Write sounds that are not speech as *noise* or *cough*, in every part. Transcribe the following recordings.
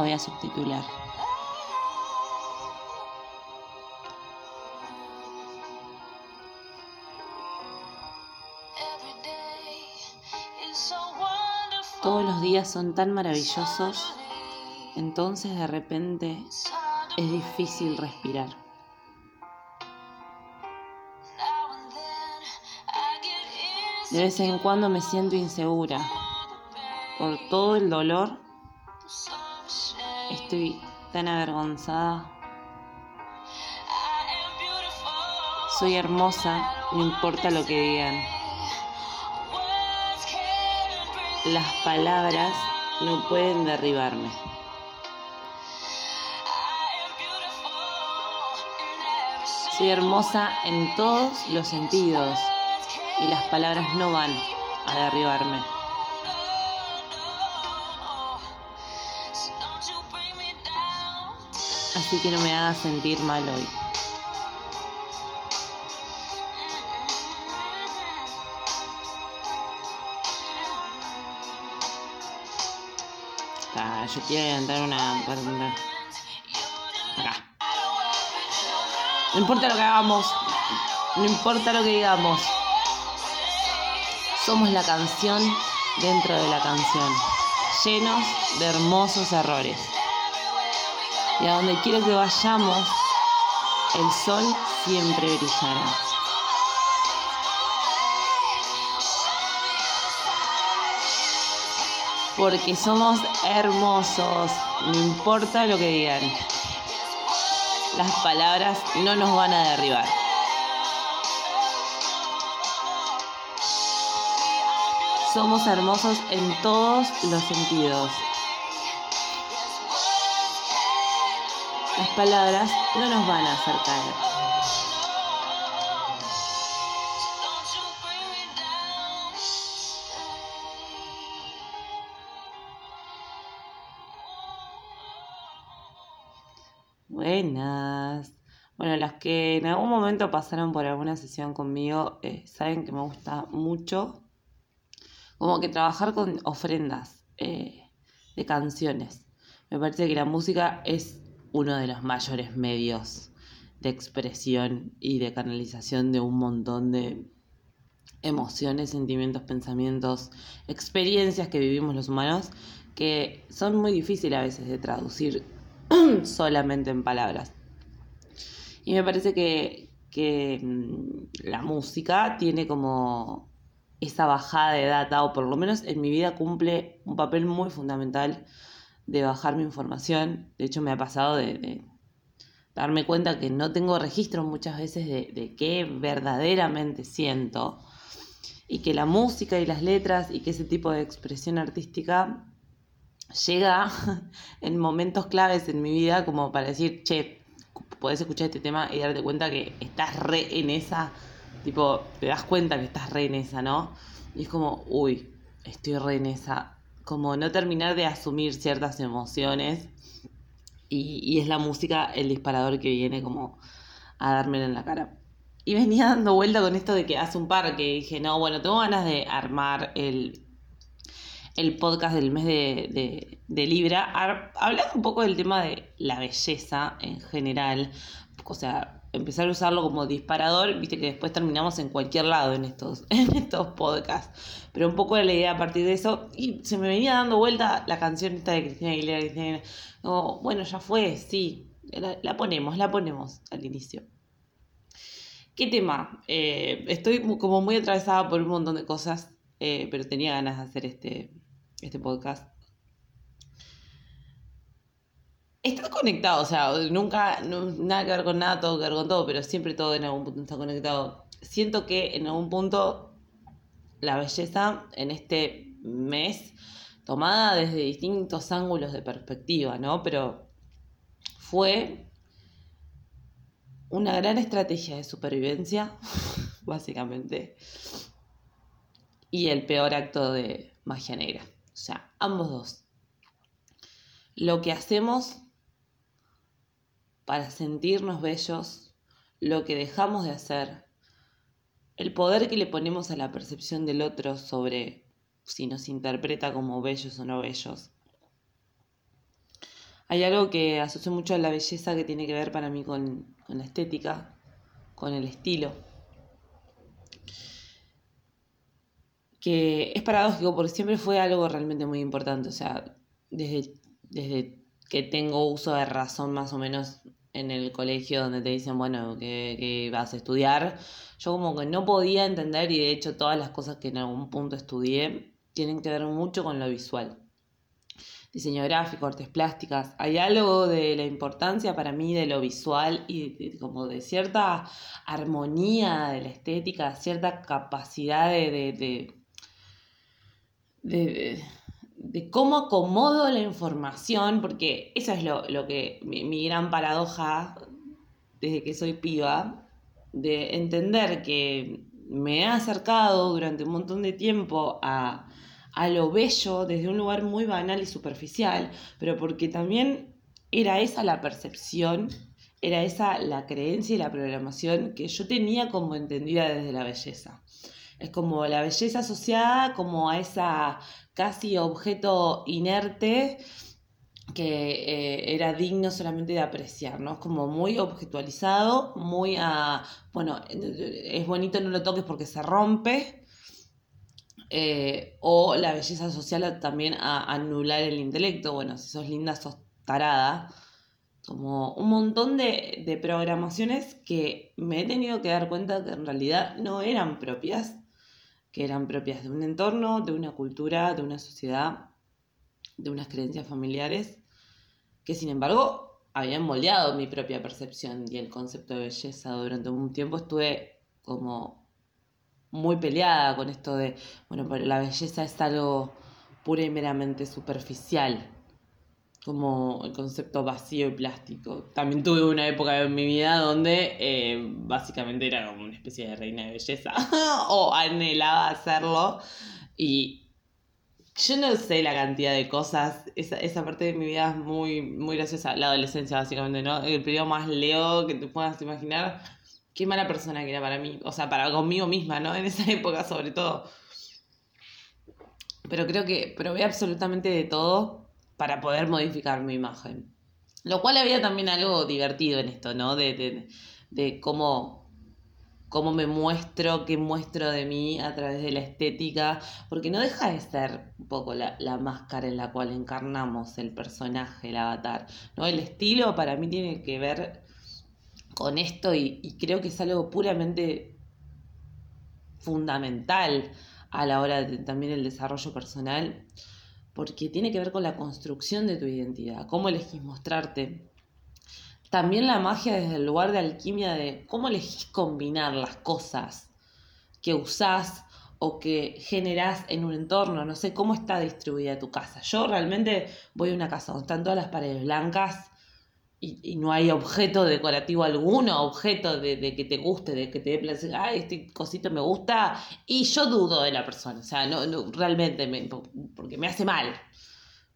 la voy a subtitular. Todos los días son tan maravillosos, entonces de repente es difícil respirar. De vez en cuando me siento insegura. Por todo el dolor, estoy tan avergonzada. Soy hermosa, no importa lo que digan. Las palabras no pueden derribarme. Soy hermosa en todos los sentidos y las palabras no van a derribarme. Así que no me hagas sentir mal hoy. Yo quiero entrar una... Acá. No importa lo que hagamos, no importa lo que digamos. Somos la canción dentro de la canción, llenos de hermosos errores. Y a donde quiero que vayamos, el sol siempre brillará. Porque somos hermosos, no importa lo que digan. Las palabras no nos van a derribar. Somos hermosos en todos los sentidos. Las palabras no nos van a hacer caer. Buenas. Bueno, las que en algún momento pasaron por alguna sesión conmigo eh, saben que me gusta mucho como que trabajar con ofrendas eh, de canciones. Me parece que la música es uno de los mayores medios de expresión y de canalización de un montón de emociones, sentimientos, pensamientos, experiencias que vivimos los humanos que son muy difíciles a veces de traducir *clears throat* solamente en palabras. Y me parece que, que mm, la música tiene como esa bajada de data, o por lo menos en mi vida cumple un papel muy fundamental de bajar mi información. De hecho, me ha pasado de, darme cuenta que no tengo registro muchas veces de, de, qué verdaderamente siento. Y que la música y las letras y que ese tipo de expresión artística llega *laughs* en momentos claves en mi vida como para decir, che, podés escuchar este tema y darte cuenta que estás re en esa Tipo, te das cuenta que estás re en esa, ¿no? Y es como, uy, estoy re en esa. Como no terminar de asumir ciertas emociones. Y, es la música el disparador que viene como a dármela en la cara. Y venía dando vuelta con esto de que hace un par que dije, no, bueno, tengo ganas de armar el, el podcast del mes de, de Libra, hablando un poco del tema de la belleza en general. O sea, empezar a usarlo como disparador, viste que después terminamos en cualquier lado en estos, *laughs* en estos podcasts. Pero un poco era la idea a partir de eso. Y se me venía dando vuelta la canción esta de Cristina Aguilera. bueno, ya fue, sí. La, ponemos, la ponemos al inicio. ¿Qué tema? Eh, estoy como muy atravesada por un montón de cosas, eh, pero tenía ganas de hacer este, este podcast. Está conectado, o sea, nunca, nada que ver con nada, todo que ver con todo, pero siempre todo en algún punto está conectado. Siento que en algún punto la belleza en este mes, tomada desde distintos ángulos de perspectiva, ¿no? Pero fue una gran estrategia de supervivencia, *laughs* básicamente, y el peor acto de magia negra. O sea, ambos dos. Lo que hacemos para sentirnos bellos, lo que dejamos de hacer, el poder que le ponemos a la percepción del otro sobre si nos interpreta como bellos o no bellos. Hay algo que asocio mucho a la belleza que tiene que ver para mí con, con la estética, con el estilo. Que es paradójico porque siempre fue algo realmente muy importante. O sea, desde, desde que tengo uso de razón más o menos en el colegio donde te dicen, bueno, que, vas a estudiar, yo como que no podía entender y de hecho todas las cosas que en algún punto estudié tienen que ver mucho con lo visual. Diseño gráfico, artes plásticas, hay algo de la importancia para mí de lo visual y como de cierta armonía de la estética, cierta capacidad de, de de cómo acomodo la información, porque eso es lo, que mi, gran paradoja desde que soy piba, de entender que me he acercado durante un montón de tiempo a, a lo bello desde un lugar muy banal y superficial, pero porque también era esa la percepción, era esa la creencia y la programación que yo tenía como entendida desde la belleza. Es como la belleza asociada como a esa casi objeto inerte que eh, era digno solamente de apreciar, ¿no? Es como muy objetualizado, muy a, bueno, es bonito, no lo toques porque se rompe, eh, o la belleza social también a anular el intelecto, bueno, si sos linda, sos tarada, como un montón de, de programaciones que me he tenido que dar cuenta que en realidad no eran propias que eran propias de un entorno, de una cultura, de una sociedad, de unas creencias familiares, que sin embargo habían moldeado mi propia percepción y el concepto de belleza. Durante un tiempo estuve como muy peleada con esto de, bueno, pero la belleza es algo pura y meramente superficial como el concepto vacío y plástico. También tuve una época en mi vida donde eh, básicamente era como una especie de reina de belleza *laughs* o anhelaba hacerlo y yo no sé la cantidad de cosas, esa, esa parte de mi vida es muy, muy graciosa, la adolescencia básicamente, ¿no? El periodo más leo que te puedas imaginar. Qué mala persona que era para mí, o sea, para conmigo misma, ¿no? En esa época sobre todo. Pero creo que probé absolutamente de todo para poder modificar mi imagen. Lo cual había también algo divertido en esto, ¿no? De, cómo, cómo me muestro, qué muestro de mí a través de la estética, porque no deja de ser un poco la, máscara en la cual encarnamos el personaje, el avatar, ¿no? El estilo para mí tiene que ver con esto y, creo que es algo puramente fundamental a la hora de también el desarrollo personal porque tiene que ver con la construcción de tu identidad, cómo elegís mostrarte. También la magia desde el lugar de alquimia de cómo elegís combinar las cosas que usás o que generás en un entorno, no sé cómo está distribuida tu casa. Yo realmente voy a una casa donde están todas las paredes blancas y, no hay objeto decorativo alguno, objeto de, que te guste, de que te dé placer, ay, este cosito me gusta, y yo dudo de la persona, o sea, no, realmente, me, porque me hace mal.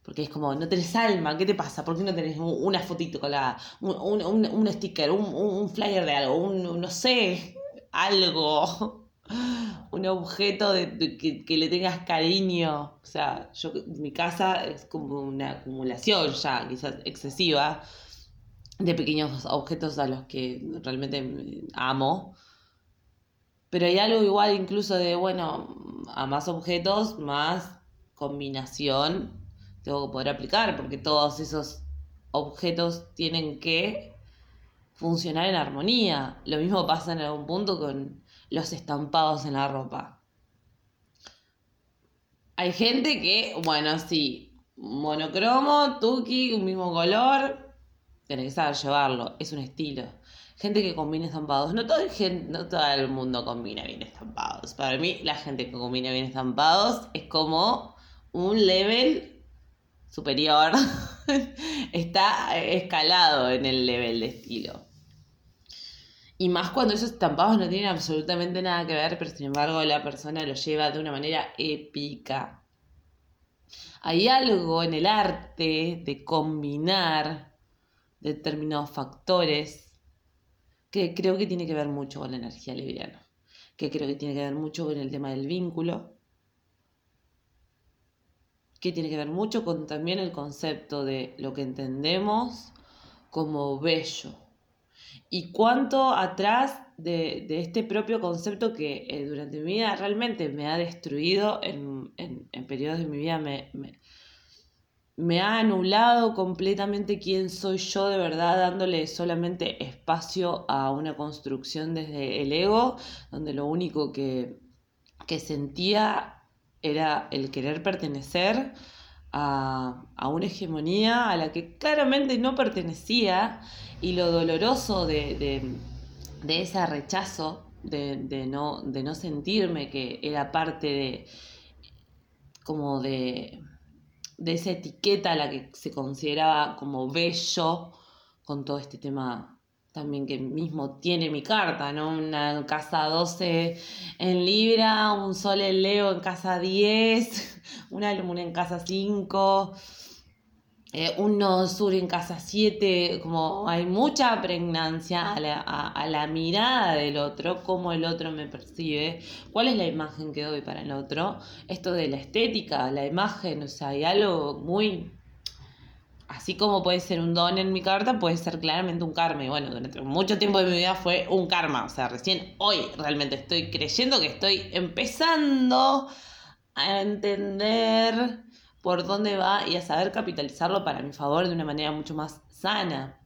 Porque es como, no tenés alma, ¿qué te pasa? ¿Por qué no tenés una fotito con la, un, un, un sticker, un, flyer de algo, un, no sé, algo, *laughs* un objeto de, que, que, le tengas cariño? O sea, yo, mi casa es como una acumulación ya, quizás excesiva, de pequeños objetos a los que realmente amo. Pero hay algo igual incluso de, bueno, a más objetos, más combinación tengo que poder aplicar, porque todos esos objetos tienen que funcionar en armonía. Lo mismo pasa en algún punto con los estampados en la ropa. Hay gente que, bueno, sí, monocromo, tuki, un mismo color, Tienes que saber llevarlo, es un estilo. Gente que combina estampados. No todo, el, no todo el mundo combina bien estampados. Para mí, la gente que combina bien estampados es como un level superior. *laughs* Está escalado en el level de estilo. Y más cuando esos estampados no tienen absolutamente nada que ver, pero sin embargo la persona lo lleva de una manera épica. Hay algo en el arte de combinar determinados factores que creo que tiene que ver mucho con la energía libriana, que creo que tiene que ver mucho con el tema del vínculo, que tiene que ver mucho con también el concepto de lo que entendemos como bello. Y cuánto atrás de, este propio concepto que eh, durante mi vida realmente me ha destruido en, periodos de mi vida, me, me, ha anulado completamente quién soy yo de verdad, dándole solamente espacio a una construcción desde el ego, donde lo único que, que sentía era el querer pertenecer a, una hegemonía a la que claramente no pertenecía y lo doloroso de, ese rechazo, de, no, de no sentirme que era parte de como de, de esa etiqueta a la que se consideraba como bello con todo este tema también que mismo tiene mi carta, ¿no? Una casa 12 en Libra, un Sol en Leo en casa 10, *laughs* una Luna en casa 5, eh, un Nodo Sur en casa 7, como hay mucha pregnancia a la, a la mirada del otro, cómo el otro me percibe, cuál es la imagen que doy para el otro, esto de la estética, la imagen, o sea, hay algo muy así como puede ser un don en mi carta, puede ser claramente un karma. Y bueno, durante mucho tiempo de mi vida fue un karma. O sea, recién hoy realmente estoy creyendo que estoy empezando a entender por dónde va y a saber capitalizarlo para mi favor de una manera mucho más sana.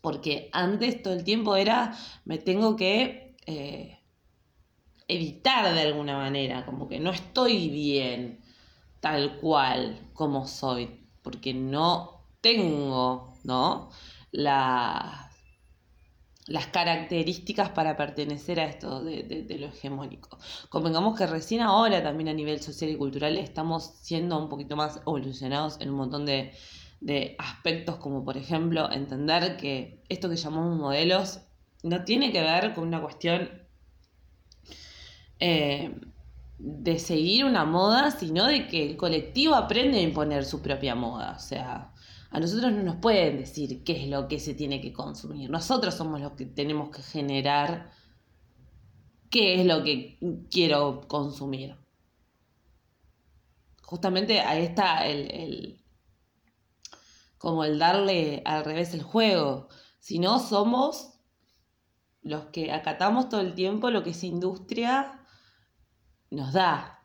Porque antes todo el tiempo era, me tengo que eh, evitar de alguna manera, como que no estoy bien tal cual como soy, porque no tengo, ¿no? Las características para pertenecer a esto de, lo hegemónico. Convengamos que recién ahora también a nivel social y cultural estamos siendo un poquito más evolucionados en un montón de, aspectos, como por ejemplo entender que esto que llamamos modelos no tiene que ver con una cuestión eh, de seguir una moda, sino de que el colectivo aprende a imponer su propia moda. O sea, a nosotros no nos pueden decir qué es lo que se tiene que consumir. Nosotros somos los que tenemos que generar qué es lo que quiero consumir. Justamente ahí está el, como el darle al revés el juego. Si no somos los que acatamos todo el tiempo lo que esa industria nos da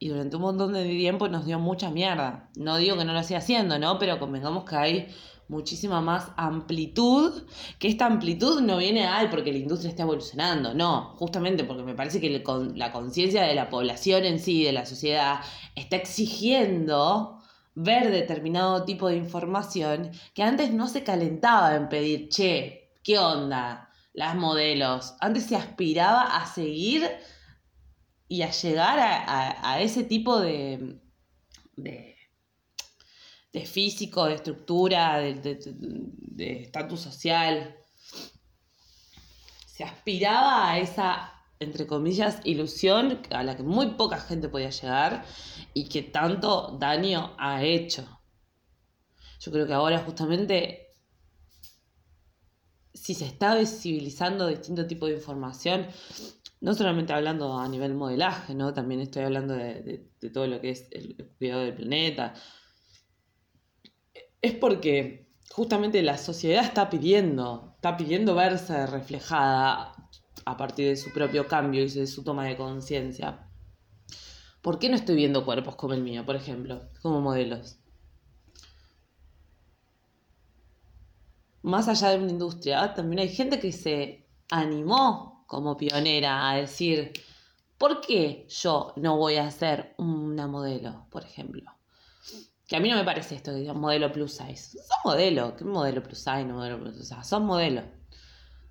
y durante un montón de tiempo nos dio mucha mierda. No digo que no lo siga haciendo, ¿no? Pero convengamos que hay muchísima más amplitud, que esta amplitud no viene al porque la industria está evolucionando, no, justamente porque me parece que la conciencia de la población en sí, de la sociedad, está exigiendo ver determinado tipo de información que antes no se calentaba en pedir, che, ¿qué onda? Las modelos. Antes se aspiraba a seguir y a llegar a, ese tipo de, de, físico, de estructura, de estatus social, se aspiraba a esa, entre comillas, ilusión a la que muy poca gente podía llegar y que tanto daño ha hecho. Yo creo que ahora justamente si se está visibilizando distinto tipo de información, no solamente hablando a nivel modelaje, ¿no? También estoy hablando de, todo lo que es el, cuidado del planeta. Es porque justamente la sociedad está pidiendo, está pidiendo verse reflejada a partir de su propio cambio y de su toma de conciencia. ¿Por qué no estoy viendo cuerpos como el mío, por ejemplo, como modelos? Más allá de una industria, también hay gente que se animó como pionera a decir, ¿por qué yo no voy a ser una modelo, por ejemplo? Que a mí no me parece esto que un modelo plus size. Son modelo, ¿qué modelo plus size? Modelo plus size. Son modelo.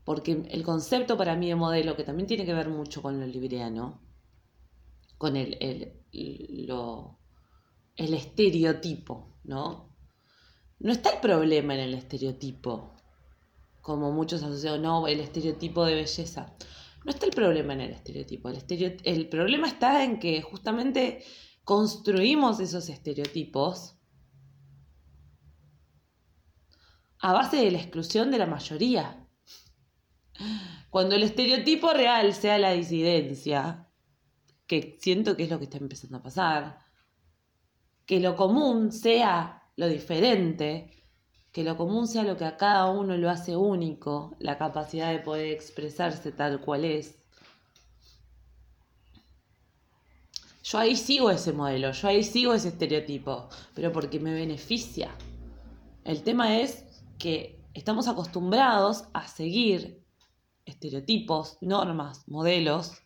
Porque el concepto para mí de modelo, que también tiene que ver mucho con lo libriano, con el, el, lo, el estereotipo, ¿no? No está el problema en el estereotipo como muchos asociados, no, el estereotipo de belleza. No está el problema en el estereotipo. El, el problema está en que justamente construimos esos estereotipos a base de la exclusión de la mayoría. Cuando el estereotipo real sea la disidencia, que siento que es lo que está empezando a pasar, que lo común sea lo diferente, que lo común sea lo que a cada uno lo hace único, la capacidad de poder expresarse tal cual es. Yo ahí sigo ese modelo, yo ahí sigo ese estereotipo, pero porque me beneficia. El tema es que estamos acostumbrados a seguir estereotipos, normas, modelos,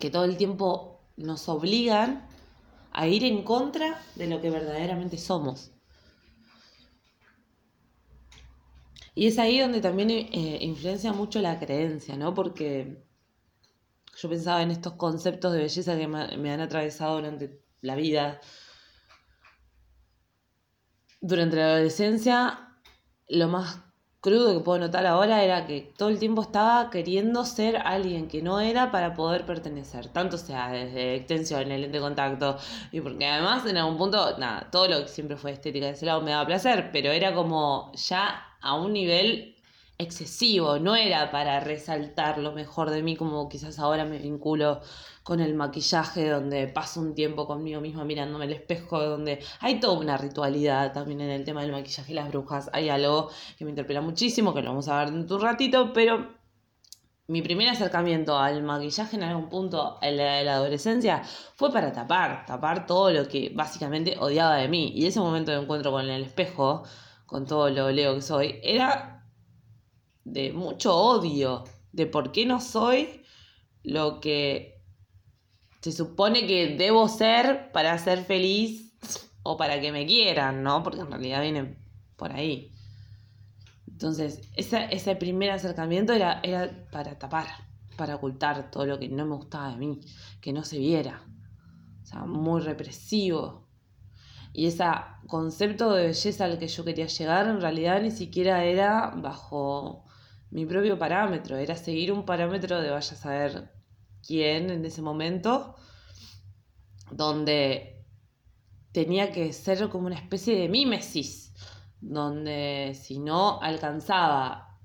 que todo el tiempo nos obligan a ir en contra de lo que verdaderamente somos. Y es ahí donde también eh, influencia mucho la creencia, ¿no? Porque yo pensaba en estos conceptos de belleza que me han atravesado durante la vida. Durante la adolescencia, lo más crudo que puedo notar ahora era que todo el tiempo estaba queriendo ser alguien que no era para poder pertenecer, tanto sea desde extensión, el lente de contacto, y porque además en algún punto, nada, todo lo que siempre fue estética de ese lado me daba placer, pero era como ya a un nivel excesivo, no era para resaltar lo mejor de mí como quizás ahora me vinculo con el maquillaje, donde paso un tiempo conmigo misma mirándome el espejo, donde hay toda una ritualidad también en el tema del maquillaje y las brujas. Hay algo que me interpela muchísimo, que lo vamos a ver en un ratito, pero mi primer acercamiento al maquillaje en algún punto en la, la, adolescencia fue para tapar, tapar todo lo que básicamente odiaba de mí. Y ese momento de encuentro con el espejo, con todo lo leo que soy, era de mucho odio, de por qué no soy lo que se supone que debo ser para ser feliz o para que me quieran, ¿no? Porque en realidad viene por ahí. Entonces, ese primer acercamiento era, era para tapar, para ocultar todo lo que no me gustaba de mí, que no se viera. O sea, muy represivo. Y ese concepto de belleza al que yo quería llegar en realidad ni siquiera era bajo mi propio parámetro, era seguir un parámetro de vaya a saber quién en ese momento, donde tenía que ser como una especie de mímesis, donde si no alcanzaba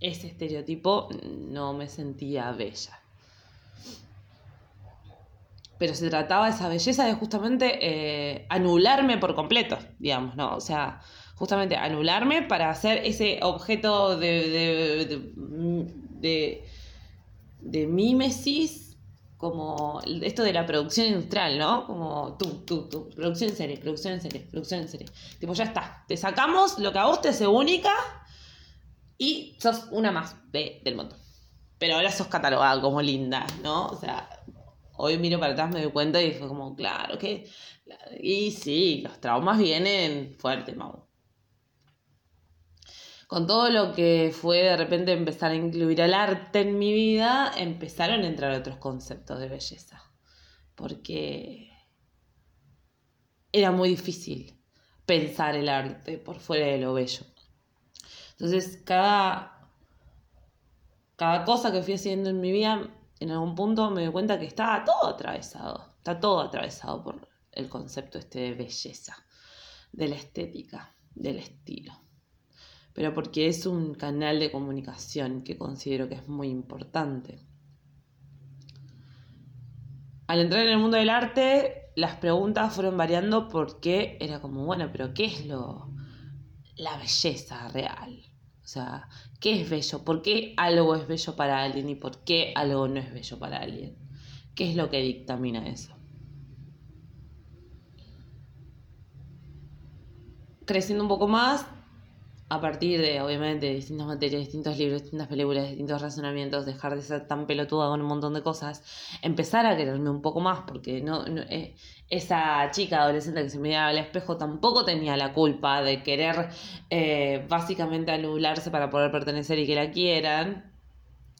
ese estereotipo no me sentía bella. Pero se trataba de esa belleza de justamente eh, anularme por completo, digamos, ¿no? O sea, justamente anularme para hacer ese objeto de, de de mímesis, como esto de la producción industrial, ¿no? Como tú, tú, tú, producción en serie, producción en serie, producción en serie. Tipo, ya está, te sacamos lo que a vos te hace única y sos una más de, del mundo. Pero ahora sos catalogada como linda, ¿no? O sea, hoy miro para atrás, me doy cuenta y fue como, claro, que... Y sí, los traumas vienen fuertes, Mau con todo lo que fue de repente empezar a incluir el arte en mi vida, empezaron a entrar otros conceptos de belleza. Porque era muy difícil pensar el arte por fuera de lo bello. Entonces, cada, cada cosa que fui haciendo en mi vida, en algún punto me di cuenta que estaba todo atravesado. Está todo atravesado por el concepto este de belleza, de la estética, del estilo pero porque es un canal de comunicación que considero que es muy importante. Al entrar en el mundo del arte, las preguntas fueron variando porque era como, bueno, pero ¿qué es lo la belleza real? O sea, ¿qué es bello? ¿Por qué algo es bello para alguien y por qué algo no es bello para alguien? ¿Qué es lo que dictamina eso? Creciendo un poco más, a partir de, obviamente, distintas materias, distintos libros, distintas películas, distintos razonamientos, dejar de ser tan pelotuda con un montón de cosas, empezar a quererme un poco más, porque no, eh, esa chica adolescente que se miraba al espejo tampoco tenía la culpa de querer eh, básicamente anularse para poder pertenecer y que la quieran.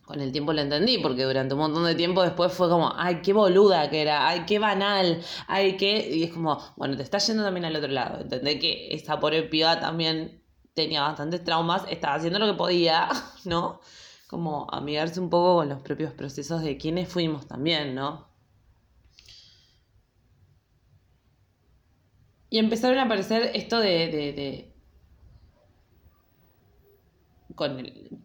Con el tiempo lo entendí, porque durante un montón de tiempo después fue como, ay, qué boluda que era, ay, qué banal, ay, qué... Y es como, bueno, te está yendo también al otro lado, entendé que esa pobre piba también tenía bastantes traumas, estaba haciendo lo que podía, *laughs* ¿no? Como amigarse un poco con los propios procesos de quienes fuimos también, ¿no? Y empezaron a aparecer esto de, de, de con el,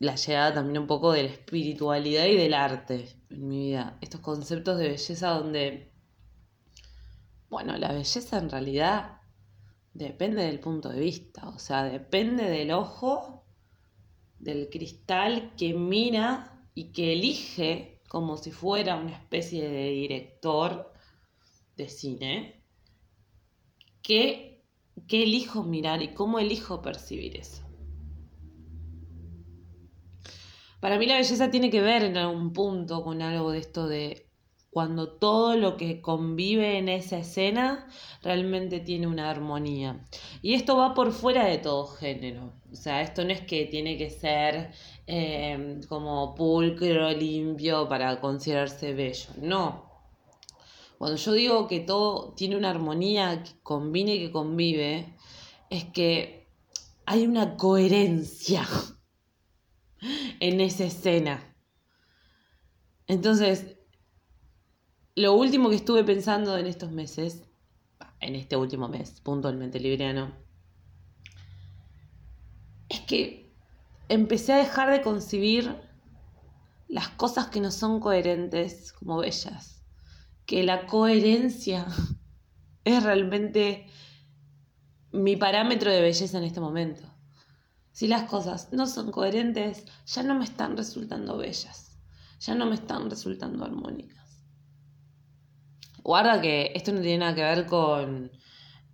la llegada también un poco de la espiritualidad y del arte en mi vida. Estos conceptos de belleza donde, bueno, la belleza en realidad depende del punto de vista, o sea, depende del ojo, del cristal que mira y que elige como si fuera una especie de director de cine, qué, qué elijo mirar y cómo elijo percibir eso. Para mí la belleza tiene que ver en algún punto con algo de esto de cuando todo lo que convive en esa escena realmente tiene una armonía. Y esto va por fuera de todo género. O sea, esto no es que tiene que ser eh, como pulcro, limpio para considerarse bello. No. Cuando yo digo que todo tiene una armonía, que combine y que convive, es que hay una coherencia *laughs* en esa escena. Entonces, lo último que estuve pensando en estos meses, en este último mes, puntualmente libriano, es que empecé a dejar de concebir las cosas que no son coherentes como bellas. Que la coherencia *laughs* es realmente mi parámetro de belleza en este momento. Si las cosas no son coherentes, ya no me están resultando bellas, ya no me están resultando armónicas. Guarda que esto no tiene nada que ver con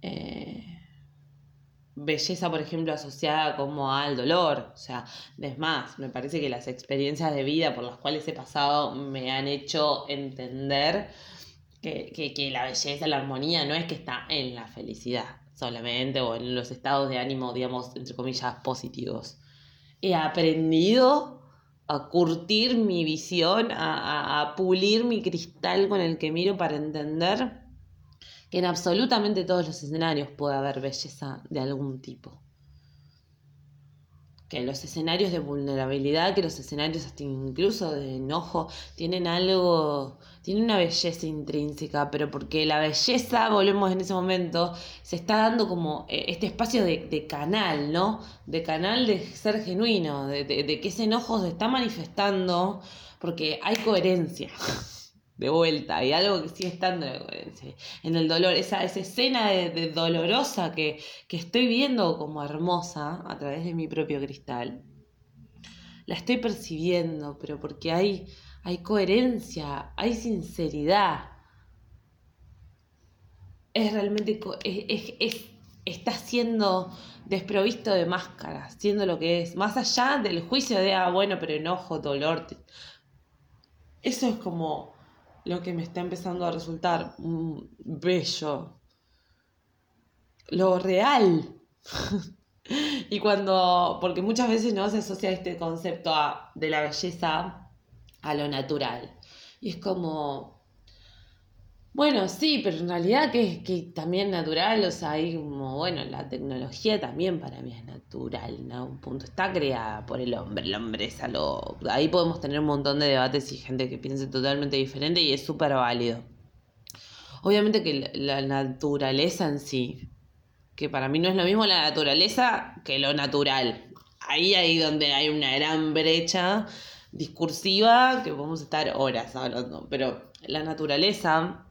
eh, belleza, por ejemplo, asociada como al dolor. O sea, es más, me parece que las experiencias de vida por las cuales he pasado me han hecho entender que, que la belleza, la armonía no es que está en la felicidad solamente o en los estados de ánimo, digamos, entre comillas, positivos. He aprendido a curtir mi visión, a, pulir mi cristal con el que miro para entender que en absolutamente todos los escenarios puede haber belleza de algún tipo que los escenarios de vulnerabilidad, que los escenarios hasta incluso de enojo, tienen algo, tienen una belleza intrínseca, pero porque la belleza, volvemos en ese momento, se está dando como eh, este espacio de, canal, ¿no? De canal de ser genuino, de, de que ese enojo se está manifestando porque hay coherencia de vuelta, hay algo que sigue estando en el dolor, esa, esa escena de, dolorosa que, estoy viendo como hermosa a través de mi propio cristal, la estoy percibiendo, pero porque hay, hay coherencia, hay sinceridad. Es realmente, es, está siendo desprovisto de máscaras, siendo lo que es, más allá del juicio de, ah, bueno, pero enojo, dolor. Eso es como lo que me está empezando a resultar bello, lo real. *laughs* y cuando, porque muchas veces no se asocia este concepto de la belleza a lo natural. Y es como, bueno, sí, pero en realidad que, que también natural, o sea, hay como, bueno, la tecnología también para mí es natural, en algún punto está creada por el hombre, el hombre es algo, ahí podemos tener un montón de debates y gente que piense totalmente diferente y es súper válido. Obviamente que la, naturaleza en sí, que para mí no es lo mismo la naturaleza que lo natural. Ahí ahí donde hay una gran brecha discursiva que podemos estar horas hablando, pero la naturaleza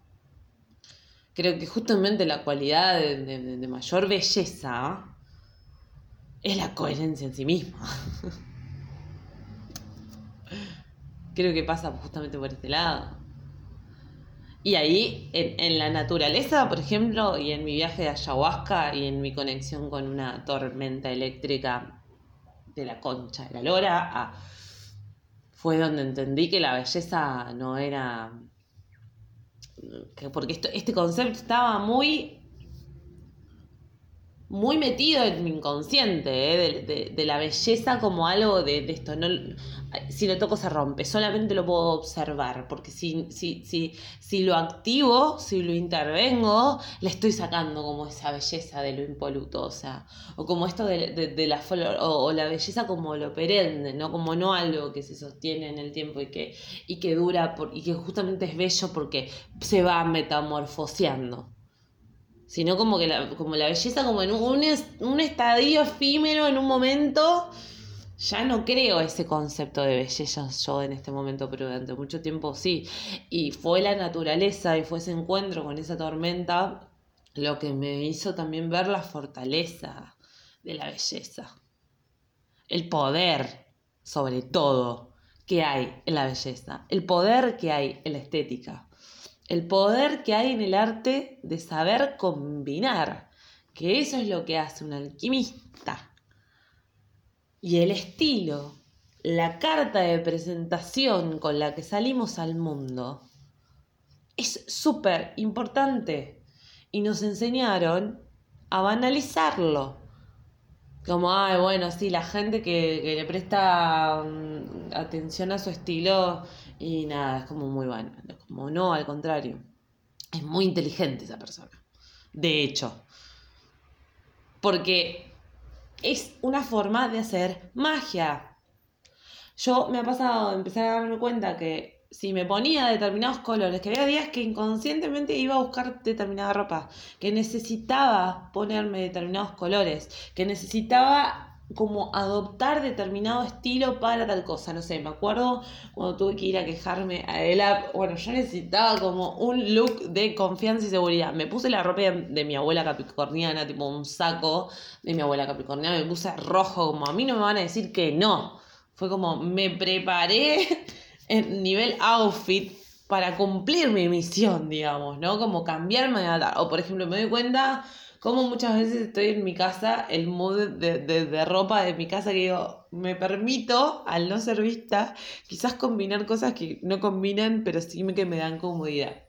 creo que justamente la cualidad de, mayor belleza es la coherencia en sí misma. *laughs* creo que pasa justamente por este lado. Y ahí, en, en, la naturaleza, por ejemplo, y en mi viaje de ayahuasca y en mi conexión con una tormenta eléctrica de la concha de la lora, ah, fue donde entendí que la belleza no era porque este concepto estaba muy muy metido en mi inconsciente, ¿eh? de, la belleza como algo de, esto. No, si lo toco se rompe, solamente lo puedo observar, porque si, si, si, si lo activo, si lo intervengo, le estoy sacando como esa belleza de lo impoluto, o como esto de, la flor, o, la belleza como lo perenne, ¿no? Como no algo que se sostiene en el tiempo y que, y que dura por, y que justamente es bello porque se va metamorfoseando sino como que la, como la belleza como en un, un estadio efímero en un momento ya no creo ese concepto de belleza yo en este momento, pero durante mucho tiempo sí. Y fue la naturaleza y fue ese encuentro con esa tormenta lo que me hizo también ver la fortaleza de la belleza. El poder, sobre todo, que hay en la belleza. El poder que hay en la estética. El poder que hay en el arte de saber combinar. Que eso es lo que hace un alquimista y el estilo, la carta de presentación con la que salimos al mundo, es súper importante. Y nos enseñaron a banalizarlo. Como, ay, bueno, sí, la gente que, le presta mm, atención a su estilo y nada, es como muy bueno. Como no, al contrario. Es muy inteligente esa persona. De hecho. Porque es una forma de hacer magia. Yo me ha pasado empezar a darme cuenta que si me ponía determinados colores, que había días que inconscientemente iba a buscar determinada ropa, que necesitaba ponerme determinados colores, que necesitaba como adoptar determinado estilo para tal cosa. No sé, me acuerdo cuando tuve que ir a quejarme a Ela, bueno, yo necesitaba como un look de confianza y seguridad. Me puse la ropa de, mi abuela capricorniana, tipo un saco de mi abuela capricorniana, me puse rojo, como a mí no me van a decir que no. Fue como me preparé *laughs* en nivel outfit para cumplir mi misión, digamos, ¿no? Como cambiarme de O por ejemplo, me doy cuenta como muchas veces estoy en mi casa, el mood de, ropa de mi casa, que digo, me permito, al no ser vista, quizás combinar cosas que no combinan, pero sí que me dan comodidad.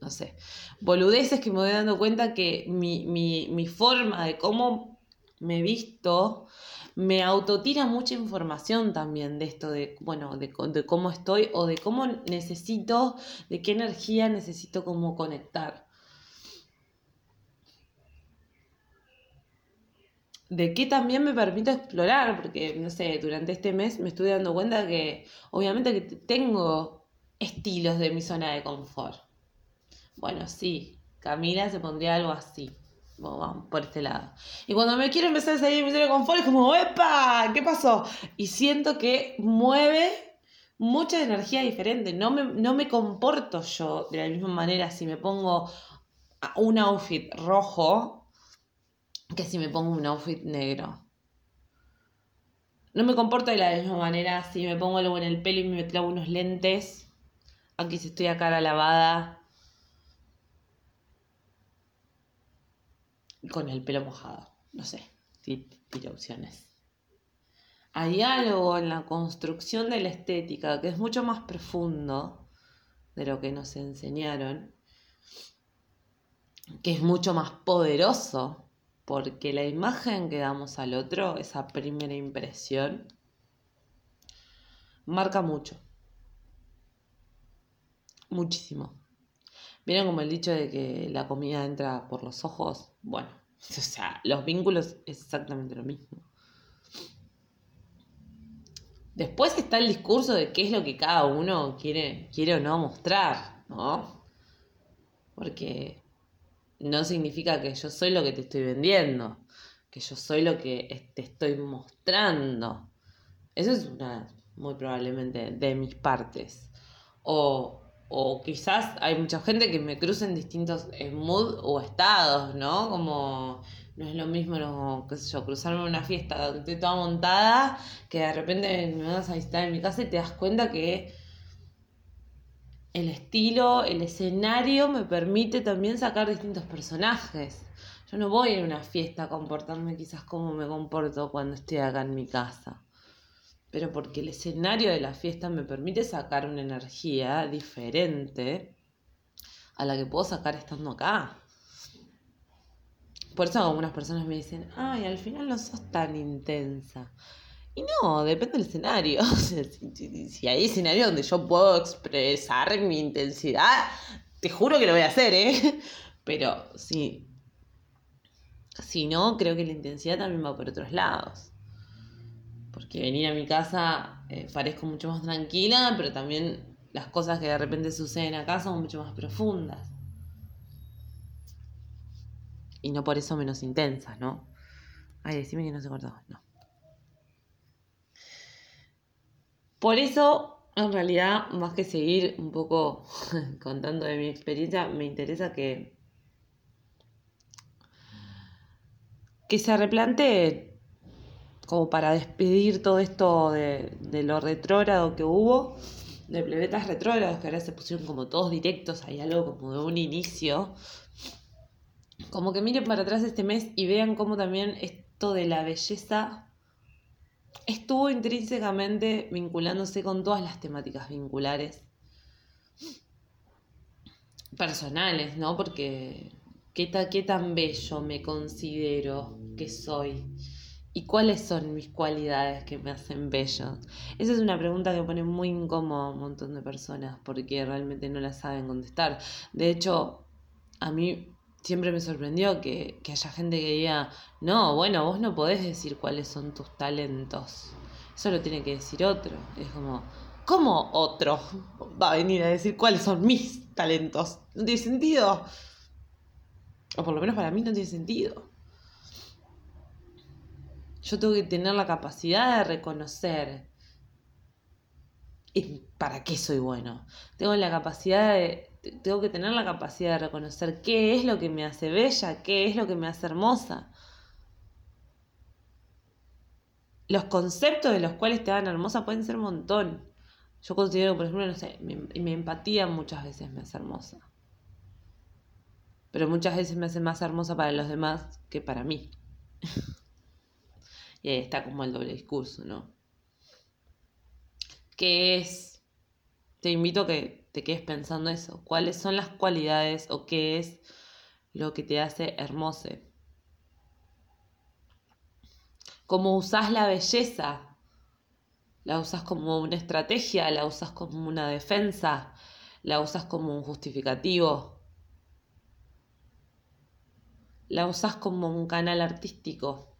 No sé, boludeces que me voy dando cuenta que mi, mi forma de cómo me visto me autotira mucha información también de esto, de, bueno, de, de, cómo estoy o de cómo necesito, de qué energía necesito como conectar. De qué también me permite explorar, porque, no sé, durante este mes me estuve dando cuenta que obviamente que tengo estilos de mi zona de confort. Bueno, sí, Camila se pondría algo así. Vamos, por este lado. Y cuando me quiero empezar a salir de mi zona de confort es como, ¡epa! ¿Qué pasó? Y siento que mueve mucha energía diferente. No me, no me comporto yo de la misma manera si me pongo un outfit rojo que si me pongo un outfit negro. No me comporto de la misma manera si me pongo algo en el pelo y me clavo unos lentes. Aquí si estoy a cara lavada. Con el pelo mojado. No sé. Tira opciones. Hay algo en la construcción de la estética que es mucho más profundo de lo que nos enseñaron. Que es mucho más poderoso porque la imagen que damos al otro, esa primera impresión, marca mucho. Muchísimo. ¿Vieron como el dicho de que la comida entra por los ojos? Bueno, *laughs* o sea, los vínculos es exactamente lo mismo. Después está el discurso de qué es lo que cada uno quiere, quiere o no mostrar, ¿no? Porque no significa que yo soy lo que te estoy vendiendo, que yo soy lo que te estoy mostrando. Eso es una, muy probablemente, de mis partes. O, quizás hay mucha gente que me cruza en distintos mood o estados, ¿no? Como no es lo mismo, no, qué sé yo, cruzarme una fiesta donde estoy toda montada, que de repente me vas a visitar en mi casa y te das cuenta que el estilo, el escenario me permite también sacar distintos personajes. Yo no voy a una fiesta a comportarme quizás como me comporto cuando estoy acá en mi casa. Pero porque el escenario de la fiesta me permite sacar una energía diferente a la que puedo sacar estando acá. Por eso algunas personas me dicen, ay, al final no sos tan intensa. Y no, depende del escenario. *laughs* si, hay escenario donde yo puedo expresar mi intensidad, te juro que lo voy a hacer, ¿eh? *laughs* Pero sí. Si no, creo que la intensidad también va por otros lados. Porque venir a mi casa eh, parezco mucho más tranquila, pero también las cosas que de repente suceden acá son mucho más profundas. Y no por eso menos intensas, ¿no? Ay, decime que no se cortó. No. Por eso, en realidad, más que seguir un poco *laughs* contando de mi experiencia, me interesa que, que se replantee como para despedir todo esto de, lo retrógrado que hubo, de planetas retrógrados que ahora se pusieron como todos directos, hay algo como de un inicio. Como que miren para atrás este mes y vean cómo también esto de la belleza estuvo intrínsecamente vinculándose con todas las temáticas vinculares personales, ¿no? Porque ¿qué, qué tan bello me considero que soy y cuáles son mis cualidades que me hacen bello. Esa es una pregunta que pone muy incómodo a un montón de personas porque realmente no la saben contestar. De hecho, a mí siempre me sorprendió que, haya gente que diga, no, bueno, vos no podés decir cuáles son tus talentos. Eso lo tiene que decir otro. Es como, ¿cómo otro va a venir a decir cuáles son mis talentos? No tiene sentido. O por lo menos para mí no tiene sentido. Yo tengo que tener la capacidad de reconocer para qué soy bueno. Tengo la capacidad de tengo que tener la capacidad de reconocer qué es lo que me hace bella, qué es lo que me hace hermosa. Los conceptos de los cuales te hagan hermosa pueden ser un montón. Yo considero, por ejemplo, no sé, mi, mi empatía muchas veces me hace hermosa. Pero muchas veces me hace más hermosa para los demás que para mí. *laughs* y ahí está como el doble discurso, ¿no? ¿Qué es? Te invito a que te quedes pensando eso. ¿Cuáles son las cualidades o qué es lo que te hace hermoso? ¿Cómo usas la belleza? ¿La usas como una estrategia? ¿La usas como una defensa? ¿La usas como un justificativo? ¿La usas como un canal artístico?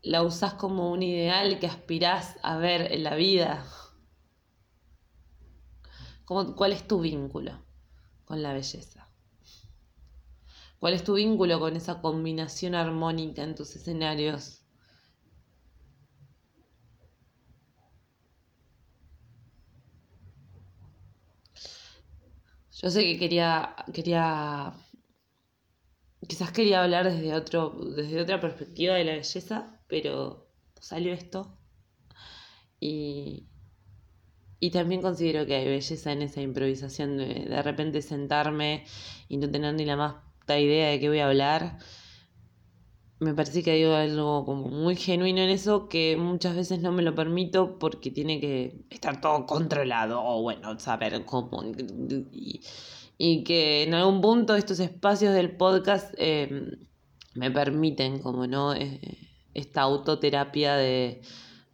¿La usas como un ideal que aspirás a ver en la vida? ¿Cuál es tu vínculo con la belleza? ¿Cuál es tu vínculo con esa combinación armónica en tus escenarios? Yo sé que quería, quería, quizás quería hablar desde, otro, desde otra perspectiva de la belleza, pero salió esto y, y también considero que hay belleza en esa improvisación de de repente sentarme y no tener ni la más idea de qué voy a hablar. Me parece que hay algo como muy genuino en eso que muchas veces no me lo permito porque tiene que estar todo controlado o bueno, saber cómo. Y, que en algún punto estos espacios del podcast em, me permiten como no eh, esta autoterapia de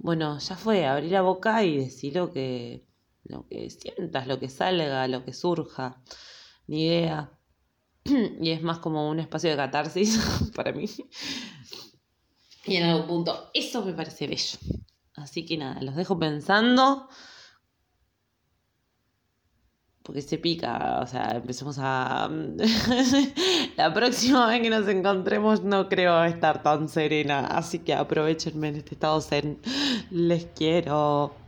bueno, ya fue, abrir la boca y decir lo que, lo que sientas, lo que salga, lo que surja, ni idea. *clears throat* y es más como un espacio de catarsis *laughs* para mí. y en algún punto, eso me parece bello. Así que nada, los dejo pensando porque se pica, o sea, empecemos a... *laughs* la próxima vez que nos encontremos no creo estar tan serena, así que aprovechenme en este estado zen. Les quiero.